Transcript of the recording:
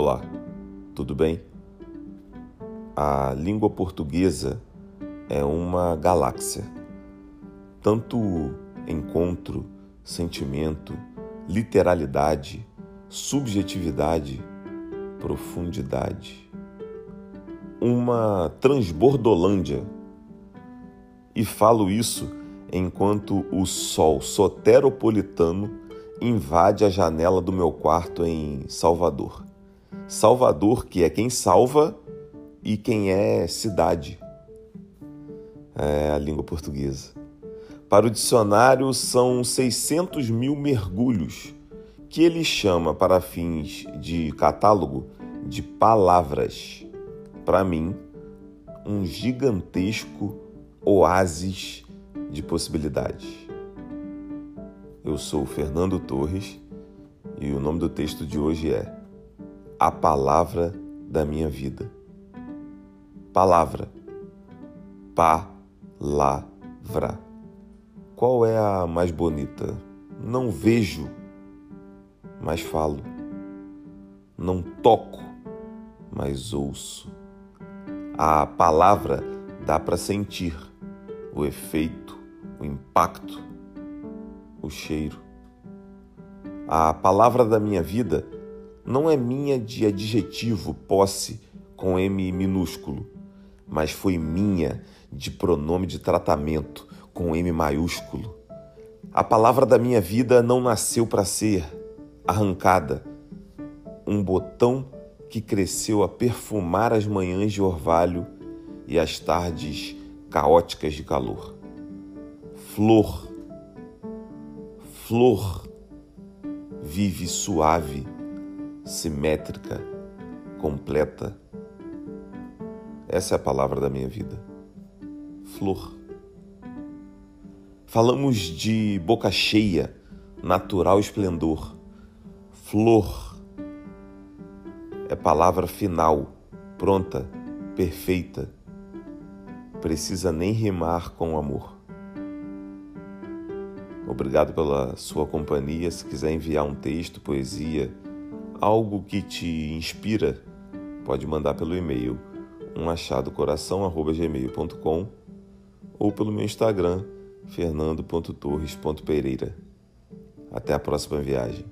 Olá, tudo bem? A língua portuguesa é uma galáxia. Tanto encontro, sentimento, literalidade, subjetividade, profundidade. Uma transbordolândia. E falo isso enquanto o sol soteropolitano invade a janela do meu quarto em Salvador. Salvador, que é quem salva e quem é cidade. É a língua portuguesa. Para o dicionário, são 600 mil mergulhos, que ele chama, para fins de catálogo, de palavras. Para mim, um gigantesco oásis de possibilidades. Eu sou Fernando Torres e o nome do texto de hoje é A Palavra da Minha Vida. Palavra. Pa-la-vra. Qual é a mais bonita? Não vejo, mas falo. Não toco, mas ouço. A palavra dá para sentir o efeito, o impacto, o cheiro. A palavra da minha vida não é minha de adjetivo posse com M minúsculo, mas foi minha de pronome de tratamento com M maiúsculo. A palavra da minha vida não nasceu para ser arrancada, um botão que cresceu a perfumar as manhãs de orvalho e as tardes caóticas de calor. Flor flor vive suave, simétrica, completa. Essa é a palavra da minha vida. Flor. Falamos de boca cheia, natural esplendor. Flor é palavra final, pronta, perfeita. Precisa nem rimar com amor. Obrigado pela sua companhia. Se quiser enviar um texto, poesia, algo que te inspira, pode mandar pelo e-mail umachadocoração@gmail.com ou pelo meu Instagram fernando.torres.pereira. Até a próxima viagem.